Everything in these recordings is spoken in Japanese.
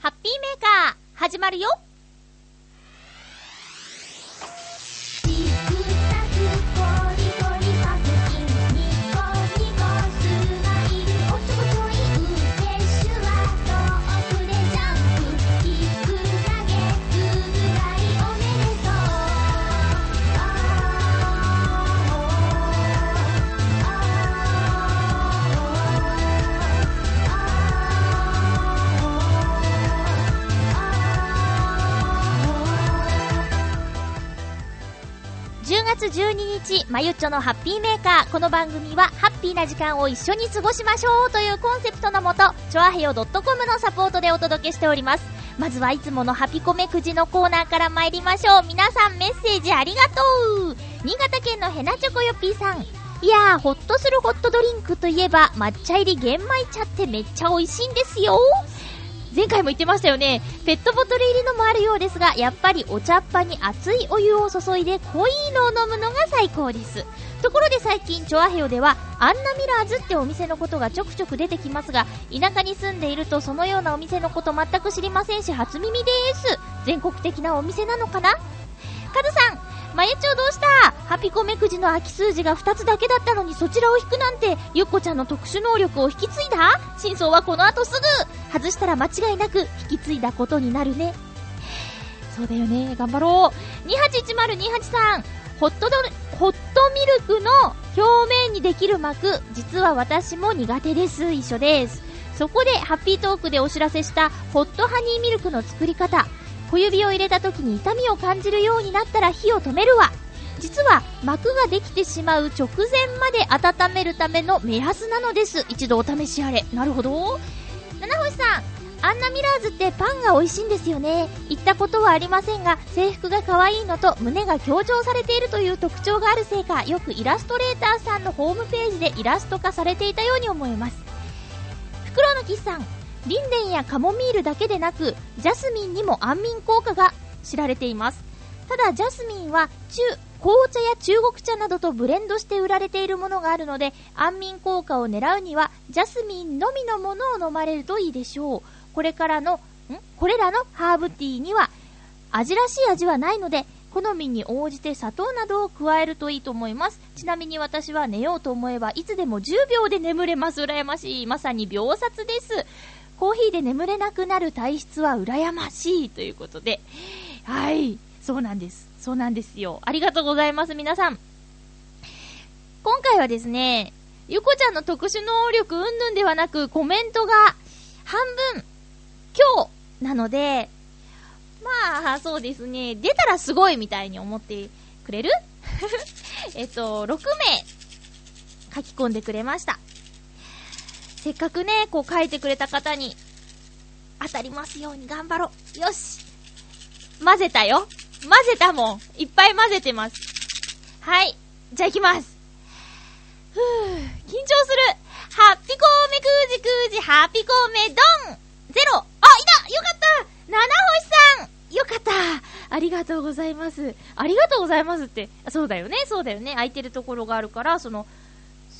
ハッピーメーカー、始まるよ。12日、まゆっちょのハッピーメーカー。この番組は、ハッピーな時間を一緒に過ごしましょうというコンセプトのもと、チョアヘヨ .com のサポートでお届けしております。まずはいつものハピコメくじのコーナーから参りましょう。皆さんメッセージありがとう新潟県のヘナチョコヨッピーさん。いやー、ほっとするホットドリンクといえば、抹茶入り玄米茶ってめっちゃ美味しいんですよ。前回も言ってましたよね。ペットボトル入りのもあるようですが、やっぱりお茶っ葉に熱いお湯を注いで濃いのを飲むのが最高です。ところで最近、チョアヘヨでは、アンナミラーズってお店のことがちょくちょく出てきますが、田舎に住んでいるとそのようなお店のこと全く知りませんし、初耳です。全国的なお店なのかな？カズさん、まゆちょどうした？ハピコメくじの空き数字が2つだけだったのにそちらを引くなんて、ゆっこちゃんの特殊能力を引き継いだ？真相はこの後すぐ外したら間違いなく引き継いだことになるね。そうだよね。頑張ろう。281028さん、ホットドル、ホットミルクの表面にできる膜、実は私も苦手です。一緒です。そこで、ハッピートークでお知らせした、ホットハニーミルクの作り方。小指を入れた時に痛みを感じるようになったら火を止めるわ。実は、膜ができてしまう直前まで温めるための目安なのです。一度お試しあれ。なるほど。七星さん、アンナミラーズってパンが美味しいんですよね。行ったことはありませんが、制服が可愛いのと胸が強調されているという特徴があるせいか、よくイラストレーターさんのホームページでイラスト化されていたように思います。袋のキスさん、リンデンやカモミールだけでなく、ジャスミンにも安眠効果が知られています。ただ、ジャスミンは中、紅茶や中国茶などとブレンドして売られているものがあるので、安眠効果を狙うには、ジャスミンのみのものを飲まれるといいでしょう。これからの、ん？これらのハーブティーには、味らしい味はないので、好みに応じて砂糖などを加えるといいと思います。ちなみに私は寝ようと思えば、いつでも10秒で眠れます。羨ましい。まさに秒殺です。コーヒーで眠れなくなる体質は羨ましい。ということで。はい。そうなんです。そうなんですよ。ありがとうございます、皆さん。今回はですね、ゆこちゃんの特殊能力うんぬんではなく、コメントが半分、今日なので、まあ、そうですね、出たらすごいみたいに思ってくれる？えっと、6名書き込んでくれました。せっかくね、こう書いてくれた方に当たりますように頑張ろう。よし。混ぜたよ。混ぜたもん。いっぱい混ぜてます。はい。じゃあ行きます。ふぅ、緊張する。ハッピコーメくじくじ、ハッピコーメドンゼロあ、いたよかった七星さんよかったありがとうございます。ありがとうございますって。そうだよね、そうだよね。空いてるところがあるから、その、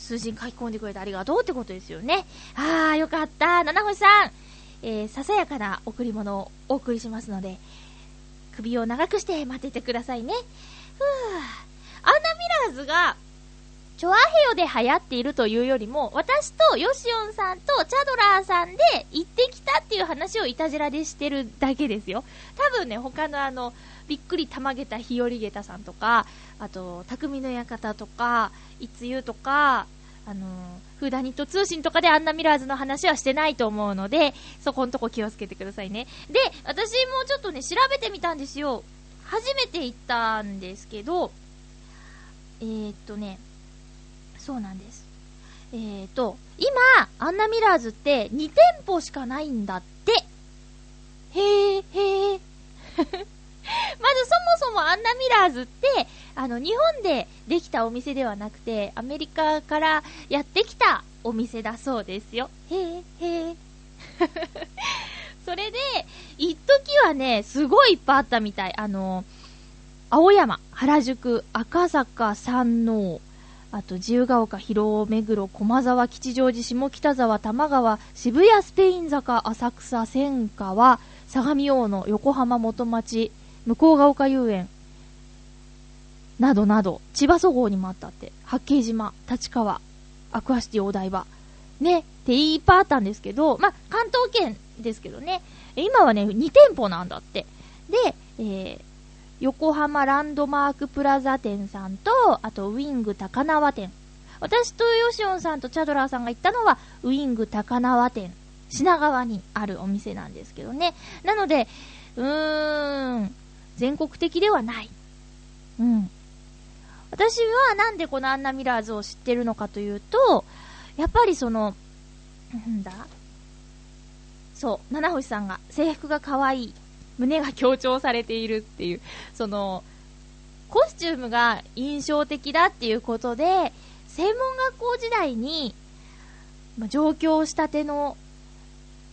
数字に書き込んでくれてありがとうってことですよね。あー、よかった。七星さん、えー、ささやかな贈り物をお送りしますので、首を長くして待っててくださいね。ふぅ。アンナミラーズが、チョアヘヨで流行っているというよりも、私とヨシオンさんとチャドラーさんで行ってきたっていう話をいたじらでしてるだけですよ。多分ね、他のあの、びっくりたまげた日和げたさんとか、あと、匠の館とか、いつゆとか、あの、フーダニット通信とかでアンナミラーズの話はしてないと思うので、そこんとこ気をつけてくださいね。で、私もちょっとね、調べてみたんですよ。初めて行ったんですけど、えー、っとね、そうなんです。えーと、今、アンナミラーズって2店舗しかないんだって。へー、へー。まずそもそもアンナミラーズって、あの、日本でできたお店ではなくて、アメリカからやってきたお店だそうですよ。へー、へー。それで、一時はね、すごいいっぱいあったみたい。あの、青山、原宿、赤坂、山王、あと自由が丘、広尾、目黒、駒沢、吉祥寺、下北沢、玉川、渋谷、スペイン坂、浅草、千川、相模大野、横浜、元町、向ヶ丘遊園、などなど、千葉そごうにもあったって、八景島、立川、アクアシティお台場、ね、っていっぱいあったんですけど、まあ、関東圏ですけどね、今はね、2店舗なんだって。で、えー、横浜ランドマークプラザ店さんと、あとウィング高輪店。私とヨシオンさんとチャドラーさんが行ったのは、ウィング高輪店。品川にあるお店なんですけどね。なので、うーん、全国的ではない。うん。私はなんでこのアンナミラーズを知ってるのかというと、やっぱりその、なんだ？そう、七星さんが制服が可愛い。胸が強調されているっていう、その、コスチュームが印象的だっていうことで、専門学校時代に、まあ、上京したての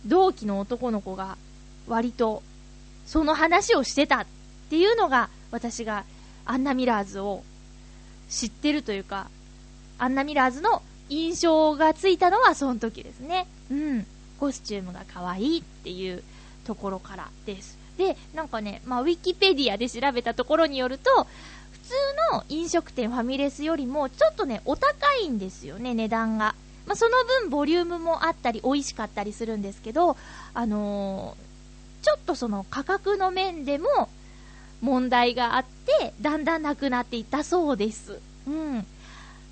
同期の男の子が割とその話をしてたっっていうのが私がアンナミラーズを知ってるというか、アンナミラーズの印象がついたのはその時ですね。うん。コスチュームが可愛いっていうところからです。で、なんかね、まあ、ウィキペディアで調べたところによると、普通の飲食店ファミレスよりも、ちょっとね、お高いんですよね、値段が。まあ、その分、ボリュームもあったり、美味しかったりするんですけど、あのー、ちょっとその価格の面でも、問題があって、だんだんなくなっていったそうです。うん。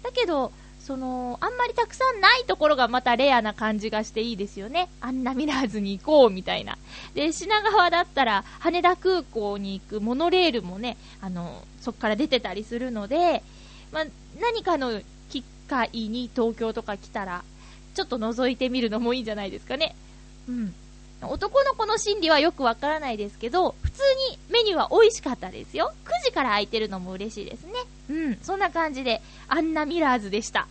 だけど、その、あんまりたくさんないところがまたレアな感じがしていいですよね。あんなミラーズに行こうみたいな。で、品川だったら羽田空港に行くモノレールもね、あの、そっから出てたりするので、まあ、何かの機会に東京とか来たら、ちょっと覗いてみるのもいいんじゃないですかね。うん。男の子の心理はよくわからないですけど、普通にメニューは美味しかったですよ。9時から空いてるのも嬉しいですね。うん、そんな感じで、アンナミラーズでした。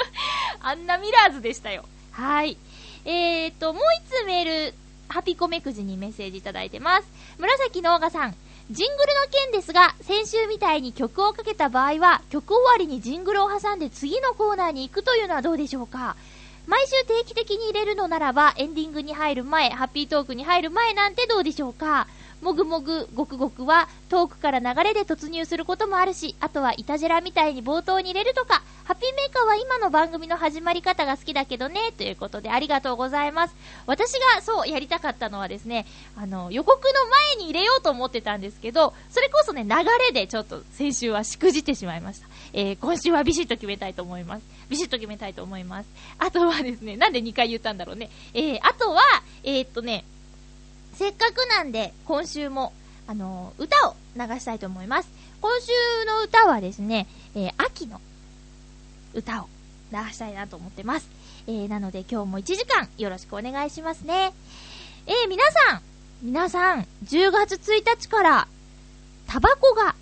アンナミラーズでしたよ。はい。えーと、もう一つメール、ハピコメくじにメッセージいただいてます。紫のオガさん。ジングルの件ですが、先週みたいに曲をかけた場合は、曲終わりにジングルを挟んで次のコーナーに行くというのはどうでしょうか？毎週定期的に入れるのならば、エンディングに入る前、ハッピートークに入る前なんてどうでしょうか？もぐもぐ、ごくごくは、トークから流れで突入することもあるし、あとはイタジェラみたいに冒頭に入れるとか、ハッピーメーカーは今の番組の始まり方が好きだけどね、ということでありがとうございます。私がそうやりたかったのはですね、あの、予告の前に入れようと思ってたんですけど、それこそね、流れでちょっと先週はしくじってしまいました。えー、今週はビシッと決めたいと思います。ビシッと決めたいと思います。あとはですね、なんで2回言ったんだろうね。えー、あとは、えー、っとね、せっかくなんで、今週も、あのー、歌を流したいと思います。今週の歌はですね、えー、秋の歌を流したいなと思ってます。えー、なので今日も1時間よろしくお願いしますね。えー、皆さん、皆さん、10月1日から、タバコが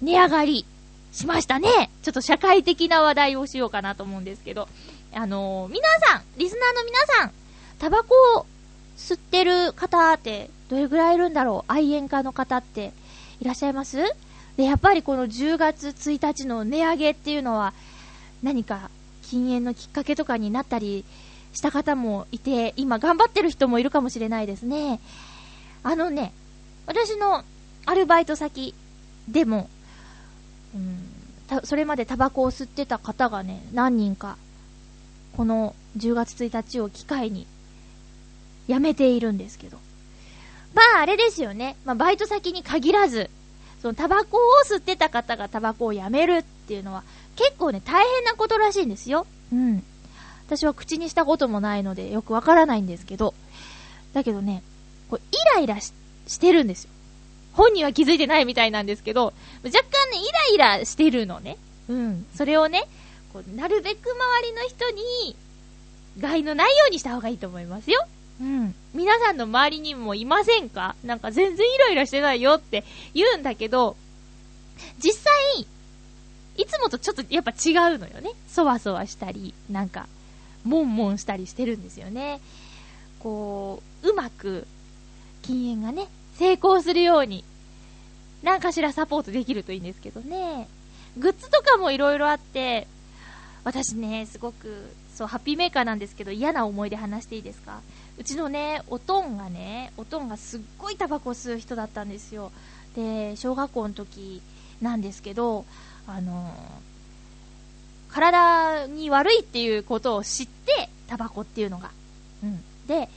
値上がりしましたね。ちょっと社会的な話題をしようかなと思うんですけど。あのー、皆さん、リスナーの皆さん、タバコを吸ってる方ってどれぐらいいるんだろう？愛煙家の方っていらっしゃいます？で、やっぱりこの10月1日の値上げっていうのは何か禁煙のきっかけとかになったりした方もいて、今頑張ってる人もいるかもしれないですね。あのね、私のアルバイト先でも、うん、それまでタバコを吸ってた方がね、何人か、この10月1日を機会に、辞めているんですけど。まあ、あれですよね。まあ、バイト先に限らず、そのタバコを吸ってた方がタバコをやめるっていうのは、結構ね、大変なことらしいんですよ。うん。私は口にしたこともないので、よくわからないんですけど。だけどね、こうイライラしてるんですよ。本人は気づいてないみたいなんですけど、若干ね、イライラしてるのね。うん。それをね、こうなるべく周りの人に、害のないようにした方がいいと思いますよ。うん。皆さんの周りにもいませんか？なんか全然イライラしてないよって言うんだけど、実際、いつもとちょっとやっぱ違うのよね。そわそわしたり、なんか、もんもんしたりしてるんですよね。こう、うまく、禁煙がね、成功するように、何かしらサポートできるといいんですけどね。グッズとかもいろいろあって、私ね、すごく、そう、ハッピーメーカーなんですけど、嫌な思い出話していいですか？うちのね、おとんがね、おとんがすっごいタバコ吸う人だったんですよ。で、小学校の時なんですけど、あの体に悪いっていうことを知って、タバコっていうのが。うん。で、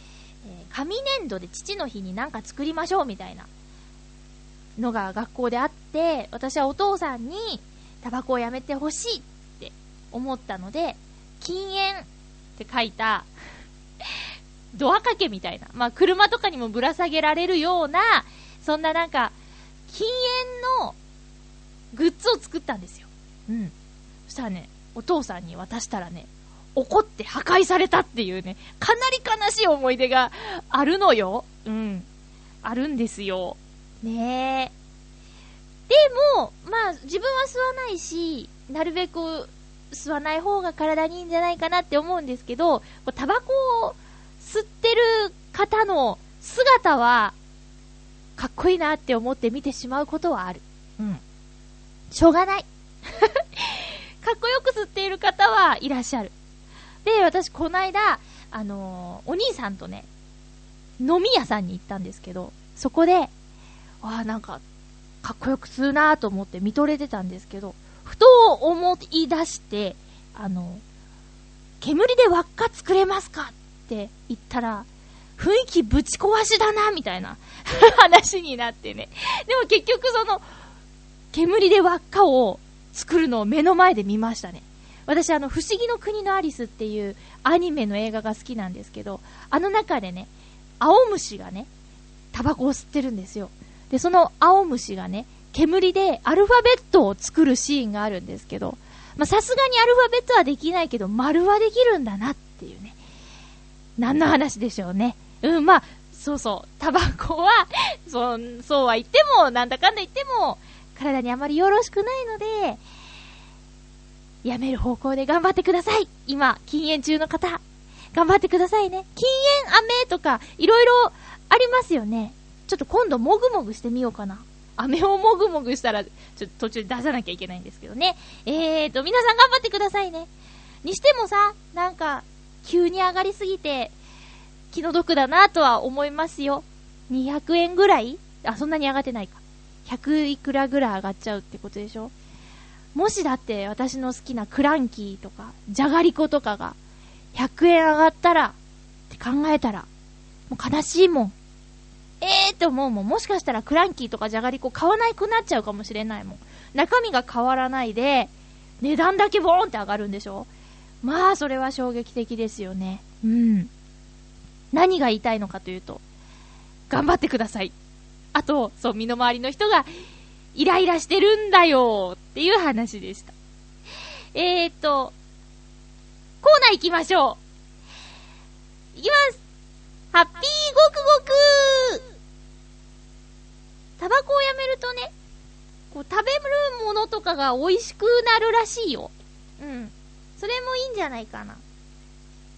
紙粘土で父の日になんか作りましょうみたいなのが学校であって、私はお父さんにタバコをやめてほしいって思ったので、禁煙って書いた ドア掛けみたいな、まあ車とかにもぶら下げられるような、そんななんか、禁煙のグッズを作ったんですよ。うん。そしたらね、お父さんに渡したらね、怒って破壊されたっていうね、かなり悲しい思い出があるのよ。うん。あるんですよ。ねえ。でも、まあ、自分は吸わないし、なるべく吸わない方が体にいいんじゃないかなって思うんですけど、こうタバコを吸ってる方の姿は、かっこいいなって思って見てしまうことはある。うん。しょうがない。かっこよく吸っている方はいらっしゃる。で、私、この間、あのーお兄さんとね、飲み屋さんに行ったんですけど、そこで、ああ、なんか、かっこよく吸うなと思って見とれてたんですけど、ふと思い出して、あの、煙で輪っか作れますかって言ったら、雰囲気ぶち壊しだな、みたいな 話になってね。でも結局その、煙で輪っかを作るのを目の前で見ましたね。私あの、不思議の国のアリスっていうアニメの映画が好きなんですけど、あの中でね、青虫がね、タバコを吸ってるんですよ。で、その青虫がね、煙でアルファベットを作るシーンがあるんですけど、ま、さすがにアルファベットはできないけど、丸はできるんだなっていうね。何の話でしょうね。うん、まあ、そうそう、タバコは、そう、そうは言っても、なんだかんだ言っても、体にあまりよろしくないので、やめる方向で頑張ってください。今、禁煙中の方、頑張ってくださいね。禁煙飴とか、いろいろありますよね。ちょっと今度もぐもぐしてみようかな。飴をもぐもぐしたら、ちょっと途中で出さなきゃいけないんですけどね。えーと、皆さん頑張ってくださいね。にしてもさ、なんか、急に上がりすぎて、気の毒だなとは思いますよ。200円ぐらい？あ、そんなに上がってないか。100いくらぐらい上がっちゃうってことでしょ？もしだって私の好きなクランキーとか、じゃがりことかが、100円上がったら、って考えたら、もう悲しいもん。えーって思うもん。もしかしたらクランキーとかじゃがりこ買わなくなっちゃうかもしれないもん。中身が変わらないで、値段だけボーンって上がるんでしょまあ、それは衝撃的ですよね。うん。何が言いたいのかというと、頑張ってください。あと、そう、身の回りの人が、イライラしてるんだよっていう話でした。えーと、コーナー行きましょう。いきますハッピーごくごくタバコをやめるとね、こう食べるものとかが美味しくなるらしいよ。うん。それもいいんじゃないかな。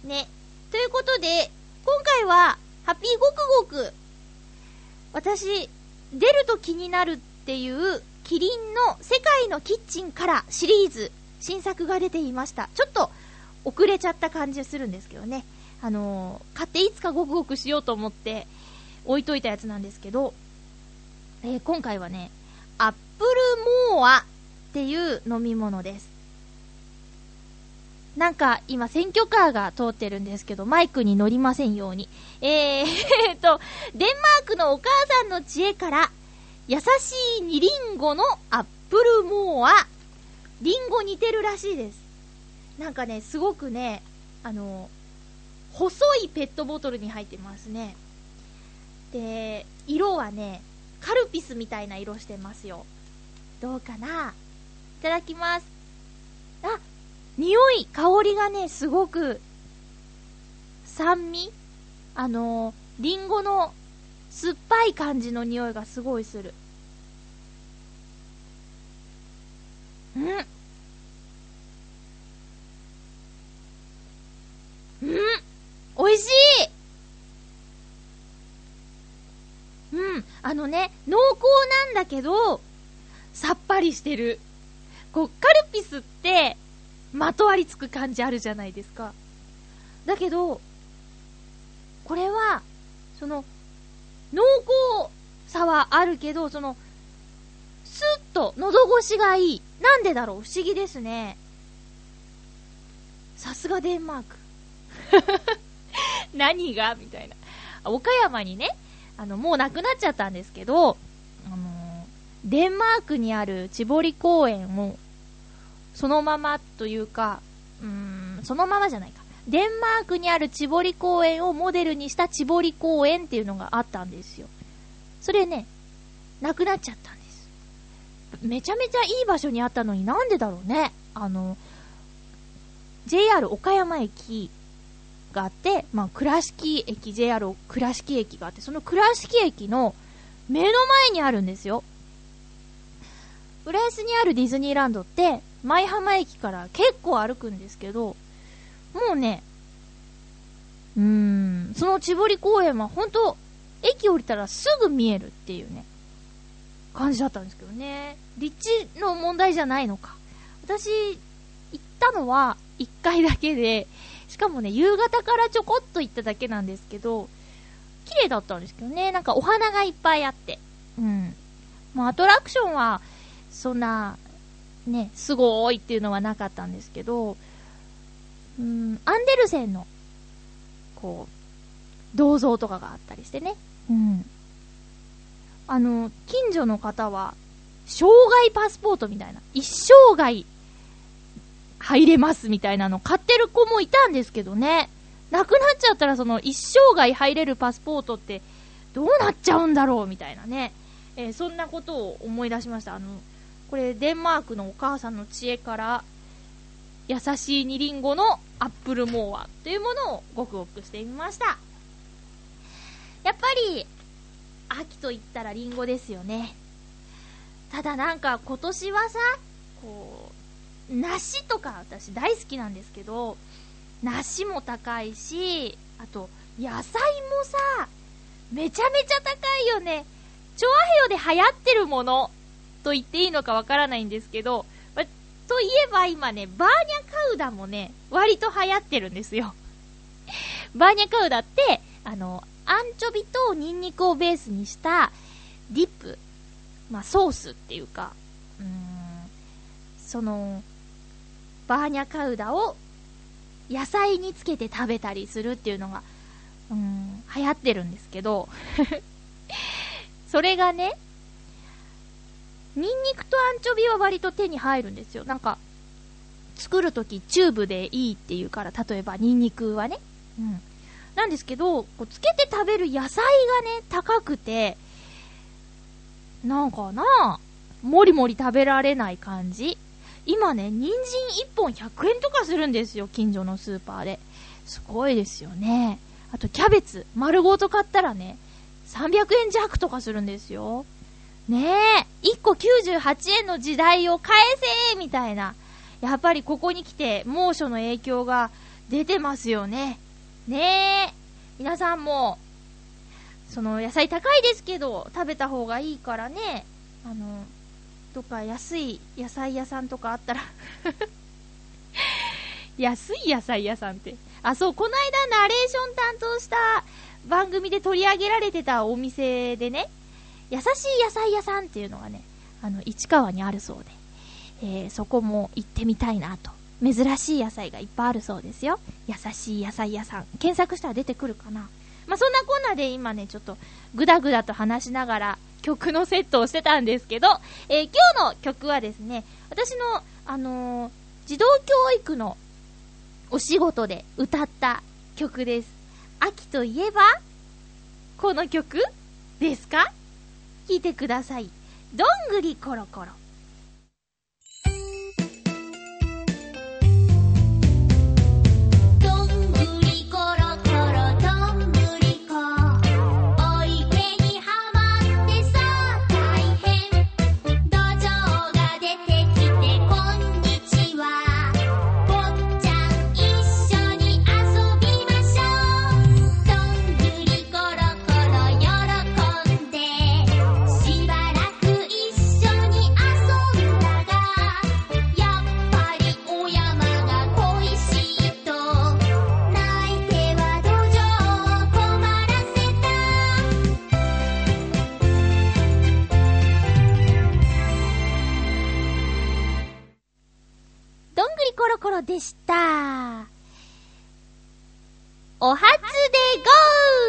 ね。ということで、今回は、ハッピーごくごく、私、出ると気になるっていう、キリンの世界のキッチンからシリーズ、新作が出ていました。ちょっと、遅れちゃった感じするんですけどね。あのー買っていつかごくごくしようと思って、置いといたやつなんですけど、えー今回はね、アップルモアっていう飲み物です。なんか今選挙カーが通ってるんですけど、マイクに乗りませんように。えー と、デンマークのお母さんの知恵から、優しい二リンゴのアップルモア。リンゴ似てるらしいです。なんかね、すごくね、あの、細いペットボトルに入ってますね。で、色はね、カルピスみたいな色してますよ。どうかな？いただきます。あ、匂い、香りがね、すごく、酸味？あのー、リンゴの酸っぱい感じの匂いがすごいする。うん。うん。美味しいうん。あのね、濃厚なんだけど、さっぱりしてる。こう、カルピスって、まとわりつく感じあるじゃないですか。だけど、これは、その、濃厚さはあるけど、その、スッと喉越しがいい。なんでだろう？不思議ですね。さすがデンマーク。何が？みたいな。岡山にね、あの、もうなくなっちゃったんですけど、あのーデンマークにある千堀公園を、そのままというか、うーん、そのままじゃないか。デンマークにある千堀公園をモデルにした千堀公園っていうのがあったんですよ。それね、なくなっちゃったんです。めちゃめちゃいい場所にあったのになんでだろうね。あの、JR 岡山駅があって、まあ、倉敷駅、JR 倉敷駅があって、その倉敷駅の目の前にあるんですよ。浦安にあるディズニーランドって、舞浜駅から結構歩くんですけど、もうね、うーん、その千堀公園は本当駅降りたらすぐ見えるっていうね、感じだったんですけどね。立地の問題じゃないのか。私、行ったのは1回だけで、しかもね、夕方からちょこっと行っただけなんですけど、綺麗だったんですけどね、なんかお花がいっぱいあって。うん。まあ、アトラクションは、そんな、ね、すごいっていうのはなかったんですけど、うん、アンデルセンの、こう、銅像とかがあったりしてね。うん。あの、近所の方は、生涯パスポートみたいな、一生涯入れますみたいなの買ってる子もいたんですけどね。なくなっちゃったらその一生涯入れるパスポートってどうなっちゃうんだろうみたいなね。えーそんなことを思い出しました。あの、これデンマークのお母さんの知恵から、優しい二リンゴのアップルモアというものをごくごくしてみました。やっぱり、秋と言ったらリンゴですよね。ただなんか今年はさ、こう、梨とか私大好きなんですけど、梨も高いし、あと、野菜もさ、めちゃめちゃ高いよね。チョアヘヨで流行ってるものと言っていいのかわからないんですけど、といえば今ね、バーニャカウダもね、割と流行ってるんですよ。バーニャカウダって、あの、アンチョビとニンニクをベースにしたディップ、まあソースっていうか、うーん、その、バーニャカウダを野菜につけて食べたりするっていうのが、うん、流行ってるんですけど、それがね、ニンニクとアンチョビは割と手に入るんですよ。なんか、作るときチューブでいいっていうから、例えばニンニクはね。うん。なんですけど、こうつけて食べる野菜がね、高くて、なんかなもりもり食べられない感じ。今ね、人参1本100円とかするんですよ、近所のスーパーで。すごいですよね。あと、キャベツ、丸ごと買ったらね、300円弱とかするんですよ。ねえ、1個98円の時代を返せみたいな。やっぱりここに来て猛暑の影響が出てますよね。ねえ、皆さんも、その野菜高いですけど、食べた方がいいからね、あの、どっか安い野菜屋さんとかあったら 安い野菜屋さんって。あ、そう、この間ナレーション担当した番組で取り上げられてたお店でね、優しい野菜屋さんっていうのがね、あの、市川にあるそうで、えーそこも行ってみたいなと。珍しい野菜がいっぱいあるそうですよ。優しい野菜屋さん。検索したら出てくるかな。まあ、そんなこんなで今ね、ちょっとぐだぐだと話しながら曲のセットをしてたんですけど、えー今日の曲はですね、私の、あのー児童教育のお仕事で歌った曲です。秋といえば、この曲ですか？聞いてください。どんぐりころころ。ろでした。お初で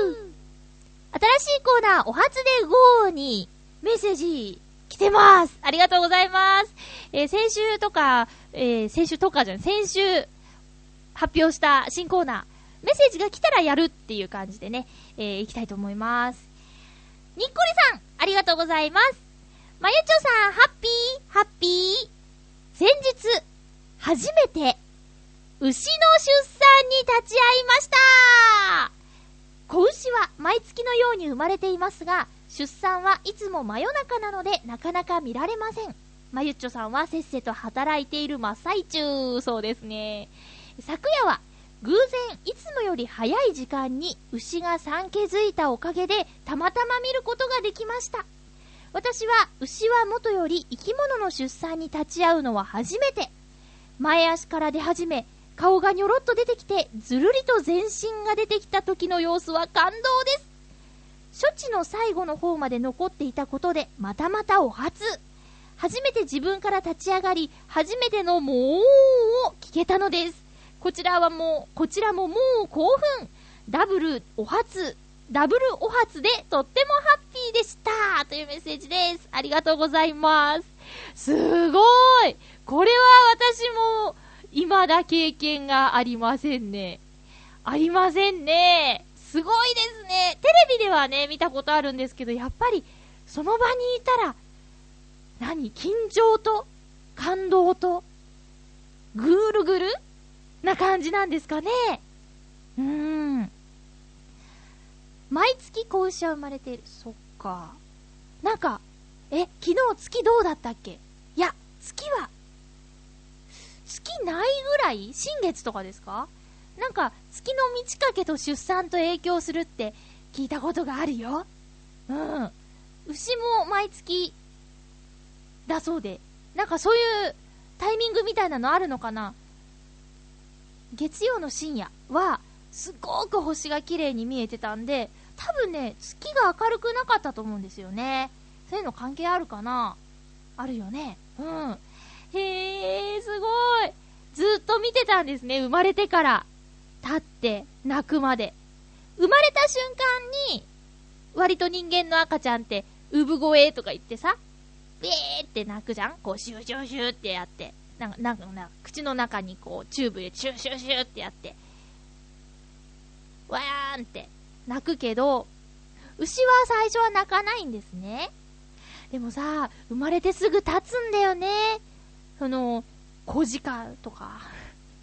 ゴー新しいコーナー、お初でゴーにメッセージ来てますありがとうございますえー先週とか、えー先週とかじゃない、先週発表した新コーナー、メッセージが来たらやるっていう感じでね、えー、いきたいと思います。にっこりさん、ありがとうございます。まゆちょさん、ハッピー、ハッピー。先日、初めて、牛の出産に立ち会いました子牛は毎月のように生まれていますが、出産はいつも真夜中なのでなかなか見られません。まゆっちょさんはせっせと働いている真っ最中、そうですね。昨夜は偶然いつもより早い時間に牛が産気づいたおかげでたまたま見ることができました私は牛は元より生き物の出産に立ち会うのは初めて前足から出始め顔がにょろっと出てきてずるりと全身が出てきた時の様子は感動です。処置の最後の方まで残っていたことでまたまたお初。初めて自分から立ち上がり初めてのもうを聞けたのです。こちらはもう、こちらももう興奮。ダブルお初、ダブルお初でとってもハッピーでした。というメッセージです。ありがとうございます。すごい。これは私も未だ経験がありませんね。ありませんね。すごいですね。テレビではね、見たことあるんですけど、やっぱりその場にいたら、何？緊張と感動とぐーるぐる？な感じなんですかね。うーん。毎月子牛は生まれている。そっか。なんか、え、昨日月どうだったっけ？いや、月は、月ないぐらい？新月とかですか？なんか、月の満ち欠けと出産と影響するって聞いたことがあるよ。うん。牛も毎月だそうで、なんかそういうタイミングみたいなのあるのかな？月曜の深夜は、すごく星が綺麗に見えてたんで、多分ね、月が明るくなかったと思うんですよね。そういうの関係あるかな？あるよね。うん。へえ、すごい。ずっと見てたんですね、生まれてから。立って、泣くまで。生まれた瞬間に、割と人間の赤ちゃんって、産声とか言ってさ、ビーって泣くじゃんこう、シューシューシューってやって。なんか、なんか、なんか口の中にこう、チューブでシューシューシューってやって、わーんって泣くけど、牛は最初は泣かないんですね。でもさ、生まれてすぐ立つんだよね。その、小鹿とか。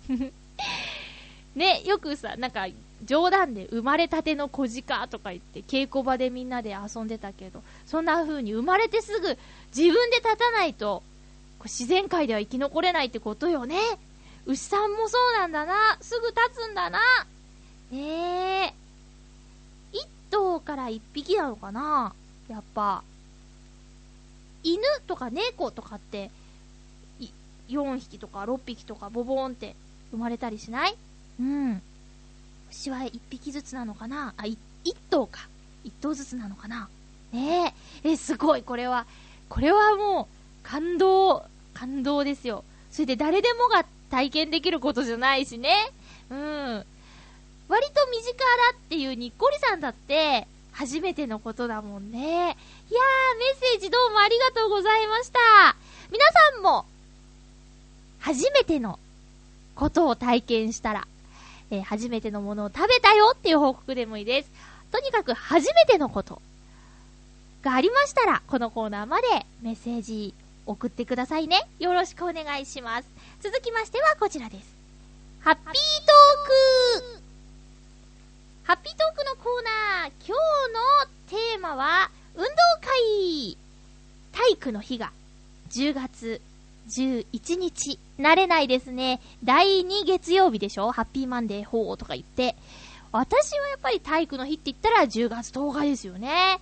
ね、よくさ、なんか、冗談で生まれたての小鹿とか言って稽古場でみんなで遊んでたけど、そんな風に生まれてすぐ自分で立たないと、自然界では生き残れないってことよね。牛さんもそうなんだな。すぐ立つんだな。ねえ。一頭から一匹なのかな？やっぱ。犬とか猫とかって、4匹とか6匹とかボボーンって生まれたりしない？うん。牛は1匹ずつなのかな？あ、1頭か。1頭ずつなのかな？ねえ。え、すごい、これは。これはもう、感動、感動ですよ。それで誰でもが体験できることじゃないしね。うん。割と身近だっていうにっこりさんだって、初めてのことだもんね。いやー、メッセージどうもありがとうございました。皆さんも、初めてのことを体験したら、えー初めてのものを食べたよっていう報告でもいいです。とにかく初めてのことがありましたら、このコーナーまでメッセージ送ってくださいね。よろしくお願いします。続きましてはこちらです。ハッピートークハッピートークのコーナー、今日のテーマは、運動会体育の日が10月11日。慣れないですね。第2月曜日でしょハッピーマンデー4とか言って。私はやっぱり体育の日って言ったら10月10日ですよね。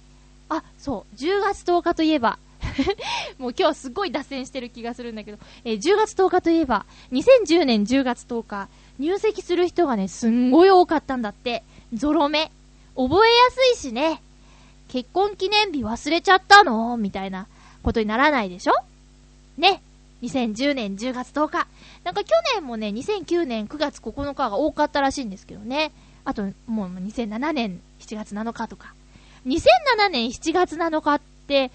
あ、そう、10月10日といえば、もう今日すっごい脱線してる気がするんだけど、えー10月10日といえば、2010年10月10日、入籍する人がね、すんごい多かったんだって。ゾロ目。覚えやすいしね。結婚記念日忘れちゃったの？みたいなことにならないでしょ？ね。2010年10月10日。なんか去年もね、2009年9月9日が多かったらしいんですけどね。あと、もう2007年7月7日とか。2007年7月7日って、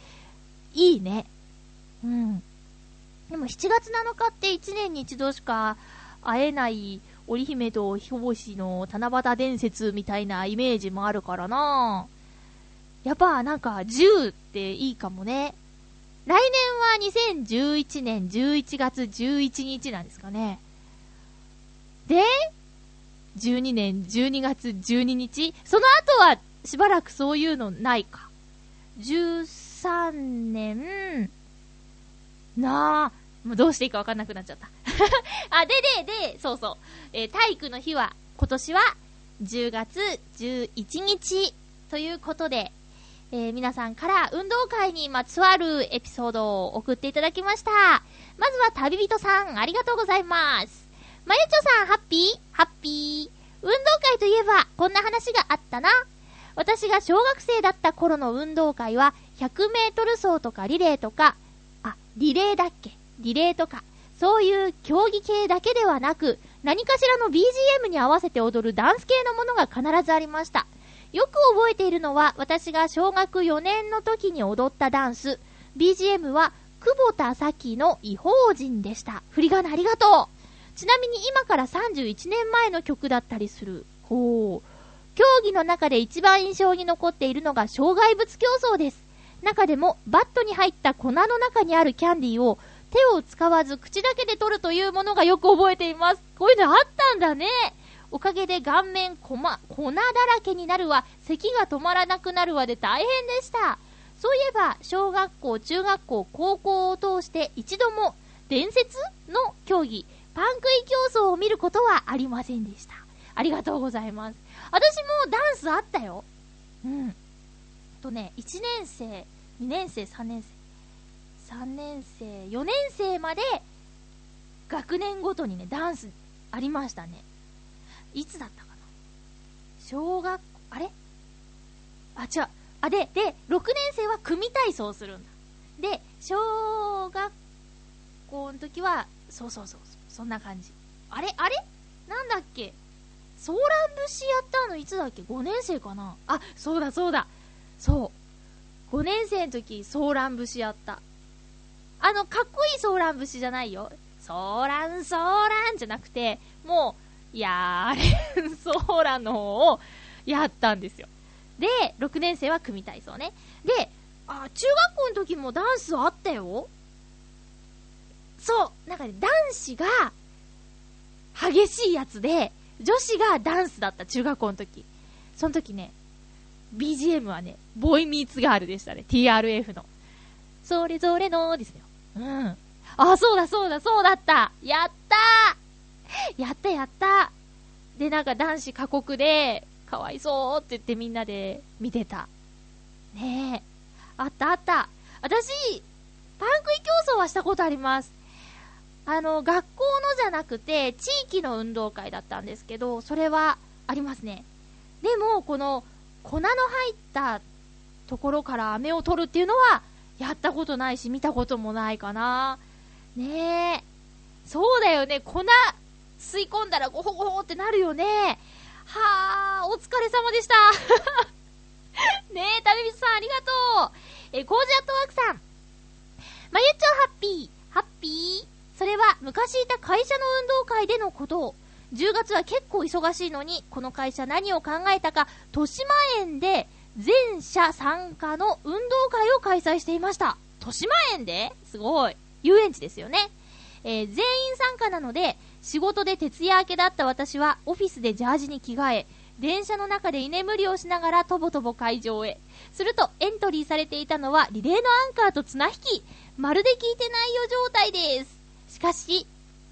いいね。うん。でも7月7日って1年に一度しか会えない織姫と彦星の七夕伝説みたいなイメージもあるからなやっぱなんか10っていいかもね。来年は2011年11月11日なんですかね。で、12年12月12日その後はしばらくそういうのないか。13年、なあ、もうどうしていいかわかんなくなっちゃった。あ、で、で、で、そうそう。えー体育の日は、今年は10月11日ということで、えー皆さんから運動会にまつわるエピソードを送っていただきました。まずは旅人さん、ありがとうございます。まゆちょさん、ハッピー？ハッピー。運動会といえば、こんな話があったな。私が小学生だった頃の運動会は、100メートル走とかリレーとか、あ、リレーだっけ？リレーとか、そういう競技系だけではなく、何かしらの BGM に合わせて踊るダンス系のものが必ずありました。よく覚えているのは、私が小学4年の時に踊ったダンス。BGM は、久保田咲の異邦人でした。振り仮名ありがとう。ちなみに今から31年前の曲だったりする。ほう。競技の中で一番印象に残っているのが障害物競争です。中でもバットに入った粉の中にあるキャンディーを手を使わず口だけで取るというものがよく覚えています。こういうのあったんだね。おかげで顔面こま、粉だらけになるわ、咳が止まらなくなるわで大変でした。そういえば、小学校、中学校、高校を通して一度も伝説の競技、パン食い競争を見ることはありませんでした。ありがとうございます。私もダンスあったよ。うん。とね、1年生、2年生、3年生、3年生、4年生まで、学年ごとにね、ダンスありましたね。いつだったかな？小学校、あれ？あ、違う。あ、で、で、6年生は組体操するんだ。で、小学校の時は、そうそうそうそう、そんな感じ。あれ？あれ？なんだっけ？ソーラン節やったのいつだっけ ?5 年生かな？あ、そうだそうだ。そう。5年生の時、ソーラン節やった。あの、かっこいいソーラン節じゃないよ。ソーラン、ソーランじゃなくて、もう、いやーれん、ソーラの方をやったんですよ。で、6年生は組体操ね。で、あ、中学校の時もダンスあったよ。そう、なんかね、男子が、激しいやつで、女子がダンスだった、中学校の時。その時ね、BGM はね、ボイミーツガールでしたね。TRF の。それぞれのですよ。うん。あ、そうだそうだそうだったやったー やったやったで、なんか男子過酷で、かわいそうって言ってみんなで見てた。ねえ。あったあった。私、パン食い競争はしたことあります。あの、学校のじゃなくて、地域の運動会だったんですけど、それはありますね。でも、この、粉の入ったところから飴を取るっていうのは、やったことないし、見たこともないかな。ねえ。そうだよね、粉、吸い込んだらゴホゴホってなるよね。はあ、お疲れ様でした。ねえ、旅人さんありがとう。え、コージアットワークさん。まゆっちょハッピー、ハッピー？それは昔いた会社の運動会でのこと。10月は結構忙しいのに、この会社何を考えたか、豊島園で全社参加の運動会を開催していました。豊島園で？すごい。遊園地ですよね。えー全員参加なので、仕事で徹夜明けだった私はオフィスでジャージに着替え、電車の中で居眠りをしながらとぼとぼ会場へ。するとエントリーされていたのはリレーのアンカーと綱引き。まるで聞いてないよ状態です。しかし、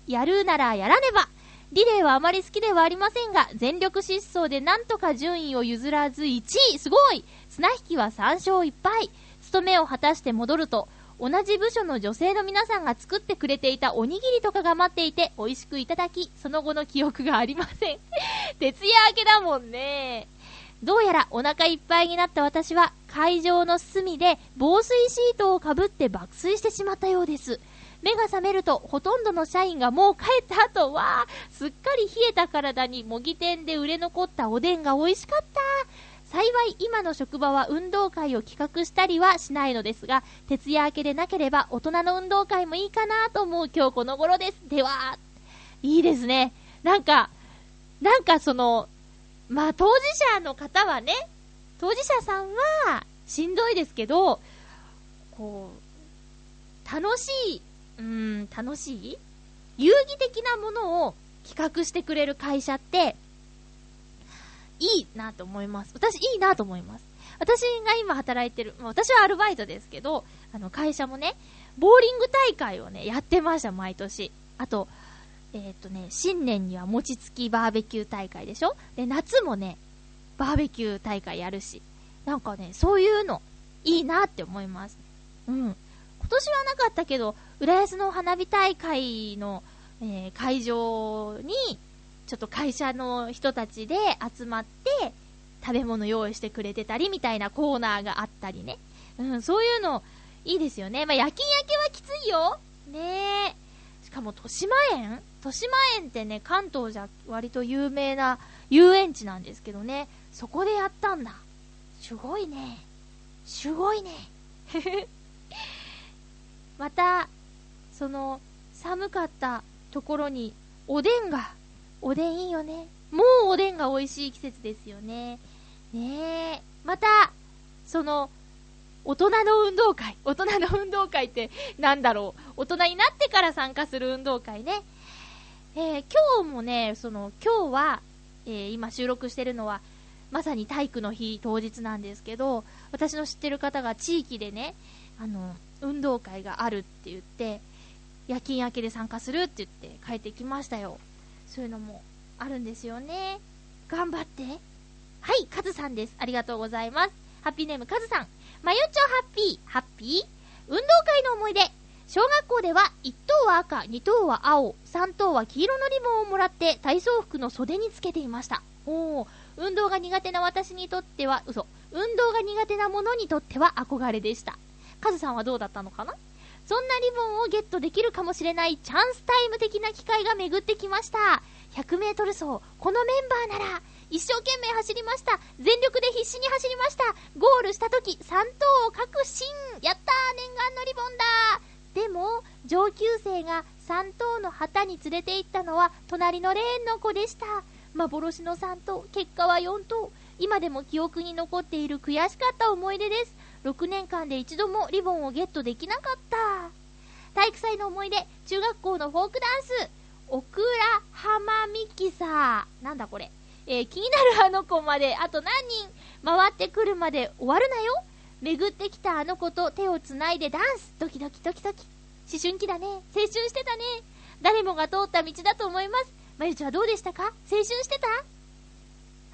やるならやらねば。リレーはあまり好きではありませんが、全力疾走でなんとか順位を譲らず1位。すごい綱引きは3勝1敗。務めを果たして戻ると、同じ部署の女性の皆さんが作ってくれていたおにぎりとかが待っていて、美味しくいただき、その後の記憶がありません。徹夜明けだもんね。どうやらお腹いっぱいになった私は会場の隅で防水シートをかぶって爆睡してしまったようです。目が覚めるとほとんどの社員がもう帰った後は、すっかり冷えた体に模擬店で売れ残ったおでんが美味しかった。幸い今の職場は運動会を企画したりはしないのですが、徹夜明けでなければ大人の運動会もいいかなと思う今日この頃です。では、いいですね。なんか、なんかその、まあ当事者の方はね、当事者さんはしんどいですけど、こう、楽しい、うん、楽しい遊戯的なものを企画してくれる会社って、いいなと思います。私いいなと思います。私が今働いてる、まあ私はアルバイトですけど、あの会社もね、ボーリング大会をね、やってました、毎年。あと、えーっ、とね、新年には餅つきバーベキュー大会でしょ？で、夏もね、バーベキュー大会やるし。なんかね、そういうの、いいなって思います。うん。今年はなかったけど、浦安の花火大会の、えー会場に、ちょっと会社の人たちで集まって、食べ物用意してくれてたりみたいなコーナーがあったりね。うん、そういうの、いいですよね。まあ、夜勤明けはきついよ。ねえ。しかも、豊島園？豊島園ってね、関東じゃ割と有名な遊園地なんですけどね。そこでやったんだ。すごいね。すごいね。また、その、寒かったところに、おでんが、おでんいいよね。もうおでんが美味しい季節ですよね。ねえ。また、その、大人の運動会。大人の運動会ってなんだろう。大人になってから参加する運動会ね。えー今日もね、その、今日は、えー今収録してるのは、まさに体育の日当日なんですけど、私の知ってる方が地域でね、あの、運動会があるって言って、夜勤明けで参加するって言って帰ってきましたよ。そういうのもあるんですよね。頑張って。はい、カズさんです。ありがとうございます。ハッピーネームカズさん。まゆちょハッピー、ハッピー運動会の思い出。小学校では1等は赤、2等は青、3等は黄色のリボンをもらって体操服の袖につけていました。おー、運動が苦手な私にとっては、嘘。運動が苦手な者にとっては憧れでした。カズさんはどうだったのかな？そんなリボンをゲットできるかもしれないチャンスタイム的な機会が巡ってきました。100メートル走、このメンバーなら、一生懸命走りました。全力で必死に走りました。ゴールした時、3等を確信やったー念願のリボンだでも、上級生が3等の旗に連れて行ったのは、隣のレーンの子でした。幻の3等、結果は4等。今でも記憶に残っている悔しかった思い出です。6年間で一度もリボンをゲットできなかった。体育祭の思い出、中学校のフォークダンス、オクラハマミキサー。なんだこれ。えー気になるあの子まで、あと何人回ってくるまで終わるなよ。巡ってきたあの子と手をつないでダンス。ドキドキドキドキ。思春期だね。青春してたね。誰もが通った道だと思います。まゆちはどうでしたか？青春してた？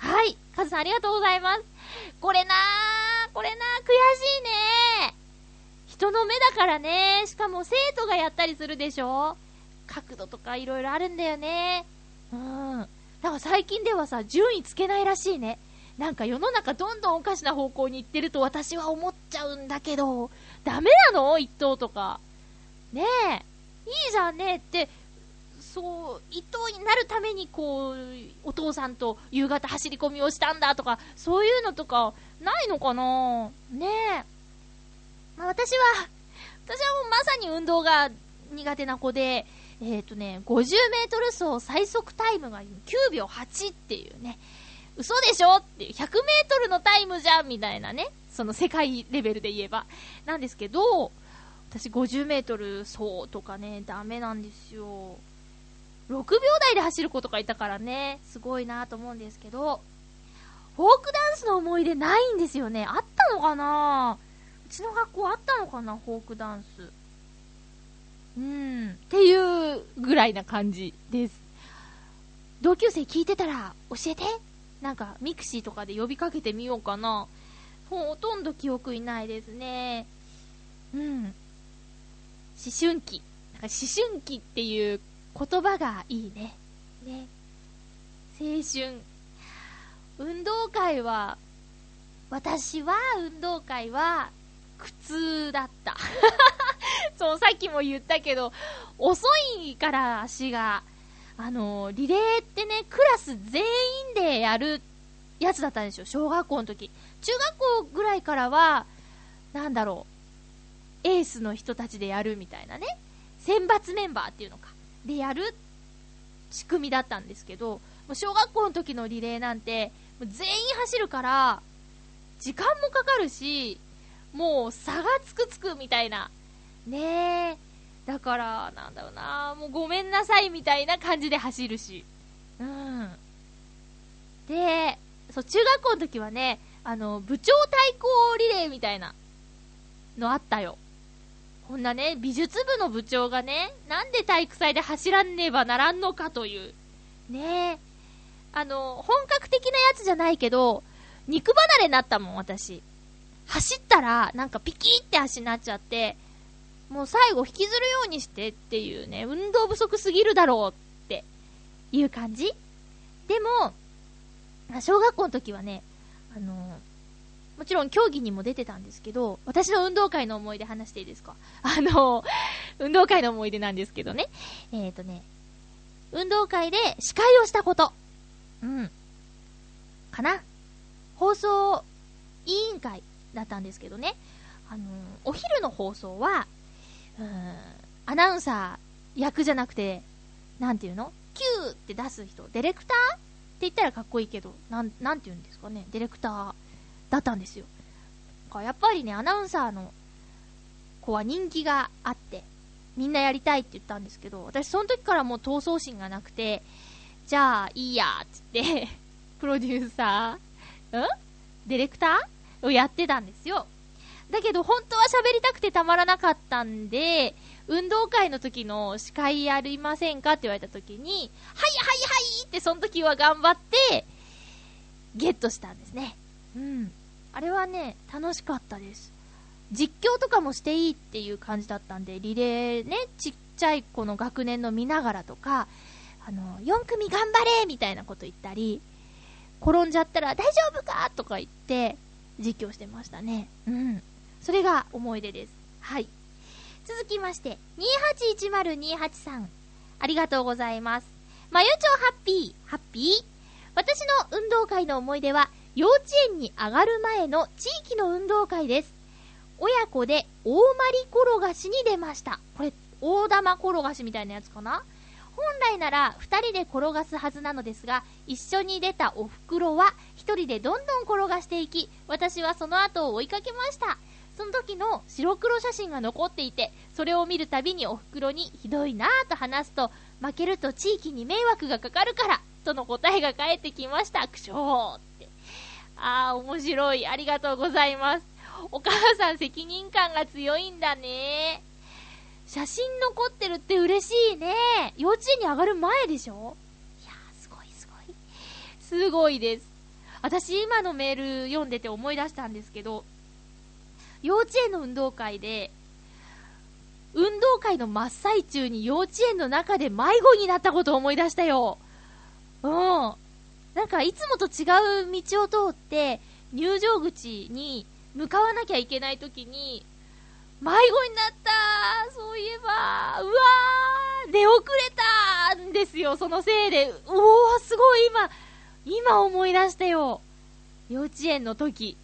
はい。カズさんありがとうございます。これなー、これなー、悔しいね人の目だからね。しかも生徒がやったりするでしょ？角度とかいろいろあるんだよね。うん。なんか最近ではさ、順位つけないらしいね。なんか世の中どんどんおかしな方向に行ってると私は思っちゃうんだけど、ダメなの？一等とか。ねえ。いいじゃんねって、そう、一等になるためにこう、お父さんと夕方走り込みをしたんだとか、そういうのとか、ないのかな？ねえ。まあ私は、私はもうまさに運動が苦手な子で、えっ、とね、50メートル走最速タイムが9秒8っていうね、嘘でしょ？って、100メートルのタイムじゃんみたいなね、その世界レベルで言えば。なんですけど、私50メートル走とかね、ダメなんですよ。6秒台で走る子とかいたからね、すごいなと思うんですけど、フォークダンスの思い出ないんですよね。あったのかな？うちの学校あったのかな？フォークダンス。うん。っていうぐらいな感じです。同級生聞いてたら教えて？なんか、 mixi とかで呼びかけてみようかな。ほとんど記憶いないですね。うん。思春期。なんか思春期っていう言葉がいいね。ね。青春。運動会は、私は運動会は、苦痛だった。そう、さっきも言ったけど、遅いから足が。あの、リレーってね、クラス全員でやるやつだったんですよ、小学校の時。中学校ぐらいからは、なんだろう、エースの人たちでやるみたいなね、選抜メンバーっていうのか、でやる仕組みだったんですけど、もう小学校の時のリレーなんて、もう全員走るから、時間もかかるし、もう差がつくつくみたいな。ねえ。だから、なんだろうな、もうごめんなさいみたいな感じで走るし。うん。で、そう、中学校の時はね、あの、部長対抗リレーみたいなのあったよ。こんなね、美術部の部長がね、なんで体育祭で走らねばならんのかという。ね。あの、本格的なやつじゃないけど、肉離れになったもん、私。走ったら、なんかピキーって足になっちゃって、もう最後引きずるようにしてっていうね、運動不足すぎるだろうっていう感じでも、小学校の時はね、あのもちろん競技にも出てたんですけど、私の運動会の思い出話していいですか？あの、運動会の思い出なんですけどね。えっ、ー、とね、運動会で司会をしたこと。うん。かな？放送委員会だったんですけどね。あのお昼の放送は、うーん、アナウンサー役じゃなくて、なんていうの？キューって出す人、ディレクター？って言ったらかっこいいけど、なん、なんて言うんですかね、ディレクターだったんですよ。やっぱりね、アナウンサーの子は人気があって、みんなやりたいって言ったんですけど、私その時からもう闘争心がなくて、じゃあいいや、つって、プロデューサー、ん？ディレクターをやってたんですよ。だけど本当は喋りたくてたまらなかったんで、運動会の時の司会やりませんかって言われた時に、はいはいはいってその時は頑張って、ゲットしたんですね。うん。あれはね、楽しかったです。実況とかもしていいっていう感じだったんで、リレーね、ちっちゃい子の学年の見ながらとか、あの、4組頑張れみたいなこと言ったり、転んじゃったら大丈夫かとか言って、実況してましたね。うん。それが思い出です。はい。続きまして、281028さん。ありがとうございます。まゆちょハッピー、ハッピー？私の運動会の思い出は、幼稚園に上がる前の地域の運動会です。親子で大まり転がしに出ました。これ、大玉転がしみたいなやつかな？本来なら2人で転がすはずなのですが、一緒に出たお袋は1人でどんどん転がしていき、私はその後を追いかけました。その時の白黒写真が残っていて、それを見るたびにお袋にひどいなぁと話すと、負けると地域に迷惑がかかるから、との答えが返ってきました。くしょーって。あー、面白い。ありがとうございます。お母さん責任感が強いんだね。写真残ってるって嬉しいね。幼稚園に上がる前でしょ？いやー、すごいすごい。すごいです。私今のメール読んでて思い出したんですけど、幼稚園の運動会で、運動会の真っ最中に幼稚園の中で迷子になったことを思い出したよ。うん。なんかいつもと違う道を通って入場口に向かわなきゃいけない時に迷子になったそういえば、うわー出遅れたんですよ、そのせいでう。おー、すごい今、今思い出したよ。幼稚園の時。い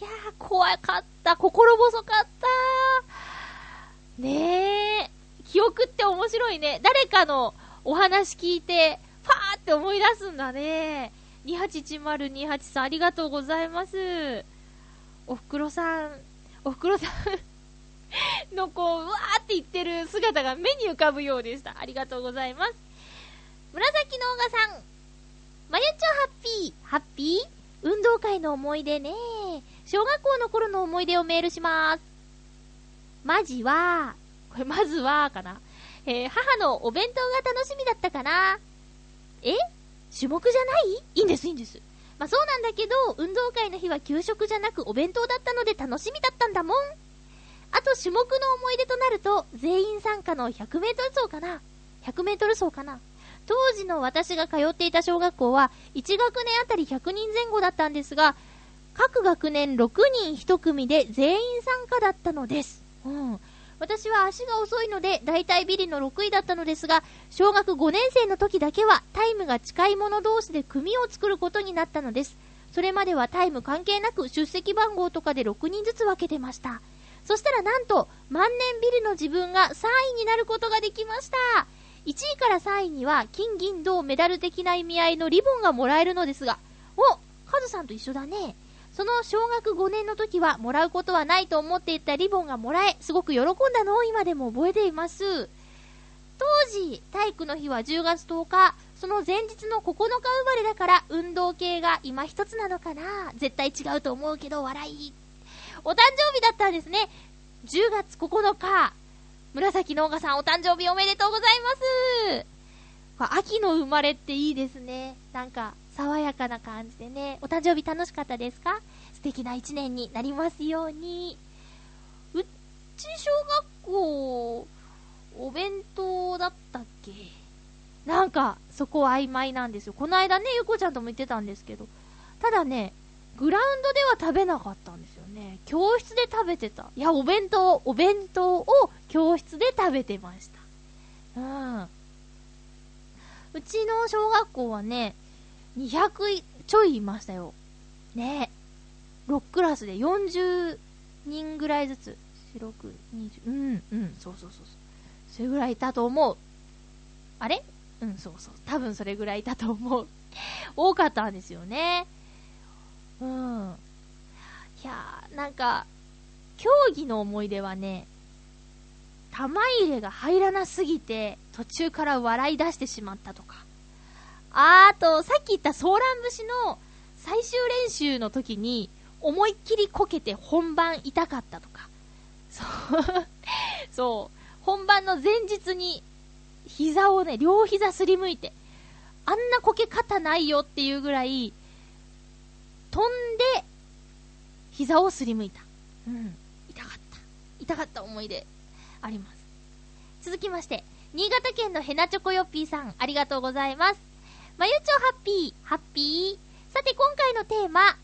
やー、怖かった。心細かった。ねえ。記憶って面白いね。誰かのお話聞いて、ファーって思い出すんだね。281028さん、ありがとうございます。おふくろさん、おふくろさんのこう、うわーって言ってる姿が目に浮かぶようでした。ありがとうございます。紫のオガさん、まゆちょハッピー、ハッピー？運動会の思い出ね小学校の頃の思い出をメールします。まじは、これまずは、かな。えー、母のお弁当が楽しみだったかな。え？種目じゃない？いいんです、いいんです。まあそうなんだけど、運動会の日は給食じゃなくお弁当だったので楽しみだったんだもん。あと種目の思い出となると、全員参加の100メートル走かな ?100 メートル走かな当時の私が通っていた小学校は、1学年あたり100人前後だったんですが、各学年6人1組で全員参加だったのです。うん。私は足が遅いので、大体ビリの6位だったのですが、小学5年生の時だけはタイムが近い者同士で組を作ることになったのです。それまではタイム関係なく出席番号とかで6人ずつ分けてました。そしたらなんと、万年ビリの自分が3位になることができました。1位から3位には金銀銅メダル的な意味合いのリボンがもらえるのですが、おカズさんと一緒だね。その小学5年の時はもらうことはないと思っていたリボンがもらえ、すごく喜んだのを今でも覚えています。当時、体育の日は10月10日、その前日の9日生まれだから運動系が今一つなのかな絶対違うと思うけど笑い。お誕生日だったんですね。10月9日。紫のおがさんお誕生日おめでとうございます。秋の生まれっていいですね。なんか、爽やかな感じでね。お誕生日楽しかったですか？素敵な一年になりますように。うち小学校、お弁当だったっけ？なんか、そこ曖昧なんですよ。この間ね、ゆこちゃんとも言ってたんですけど。ただね、グラウンドでは食べなかったんですよね。教室で食べてた。いや、お弁当、お弁当を教室で食べてました。うん。うちの小学校はね、200ちょいいましたよ。ね6クラスで40人ぐらいずつ。4、6、20、うん、うん、そうそうそうそう。それぐらいいたと思う。あれ？うん、そうそう。多分それぐらいいたと思う。多かったんですよね。うん。いやー、なんか、競技の思い出はね、玉入れが入らなすぎて、途中から笑い出してしまったとか。あーと、さっき言ったソーラン節の最終練習の時に、思いっきりこけて本番痛かったとか。そう。そう。本番の前日に、膝をね、両膝すりむいて、あんなこけ方ないよっていうぐらい、飛んで、膝をすりむいた。うん。痛かった。痛かった思い出、あります。続きまして、新潟県のヘナチョコヨッピーさん、ありがとうございます。まゆちょハッピー、ハッピー。さて今回のテーマ、